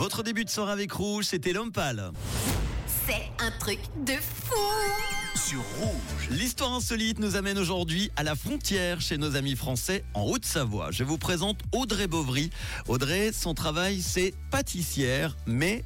Votre début de soirée avec Rouge, c'était l'homme pâle. C'est un truc de fou sur Rouge. L'histoire insolite nous amène aujourd'hui à la frontière chez nos amis français en Haute-Savoie. Je vous présente Audrey Beauvry. Audrey, son travail, c'est pâtissière, mais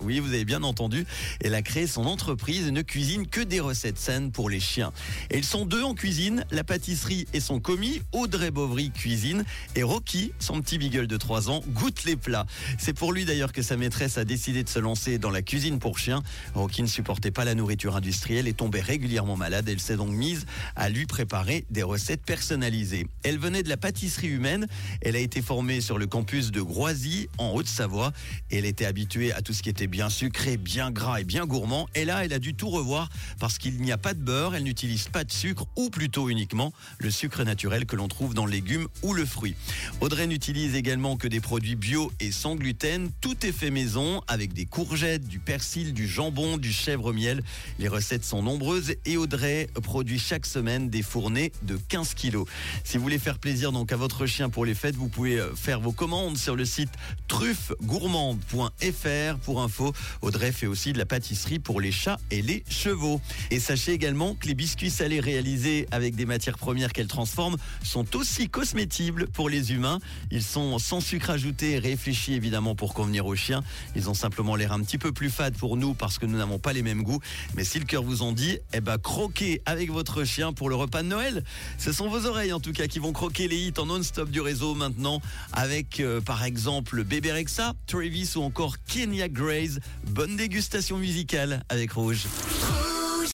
Oui, vous avez bien entendu. Elle a créé son entreprise et ne cuisine que des recettes saines pour les chiens. Et ils sont deux en cuisine, la pâtisserie et son commis. Audrey Beauvry cuisine et Rocky, son petit beagle de 3 ans, goûte les plats. C'est pour lui d'ailleurs que sa maîtresse a décidé de se lancer dans la cuisine pour chiens. Rocky ne supportait pas la nourriture industrielle et tombait régulièrement malade. Elle s'est donc mise à lui préparer des recettes personnalisées. Elle venait de la pâtisserie humaine. Elle a été formée sur le campus de Groisy en Haute-Savoie. Elle était habituée à tout ce qui était bien sucré, bien gras et bien gourmand. Et là, elle a dû tout revoir parce qu'il n'y a pas de beurre, elle n'utilise pas de sucre ou plutôt uniquement le sucre naturel que l'on trouve dans le légume ou le fruit. Audrey n'utilise également que des produits bio et sans gluten. Tout est fait maison avec des courgettes, du persil, du jambon, du chèvre miel. Les recettes sont nombreuses et Audrey produit chaque semaine des fournées de 15 kilos. Si vous voulez faire plaisir donc à votre chien pour les fêtes, vous pouvez euh, faire vos commandes sur le site truffegourmande.fr pour info. Audrey fait aussi de la pâtisserie pour les chats et les chevaux. Et sachez également que les biscuits salés réalisés avec des matières premières qu'elle transforme sont aussi cosmétibles pour les humains. Ils sont sans sucre ajouté, réfléchis évidemment pour convenir aux chiens. Ils ont simplement l'air un petit peu plus fades pour nous parce que nous n'avons pas les mêmes goûts. Mais si le cœur vous en dit, eh ben croquez avec votre chien pour le repas de Noël. Ce sont vos oreilles en tout cas qui vont croquer les hits en non-stop du réseau maintenant avec euh, par exemple Bébé Rexa, Travis ou encore Kenya Grace. Bonne dégustation musicale avec Rouge.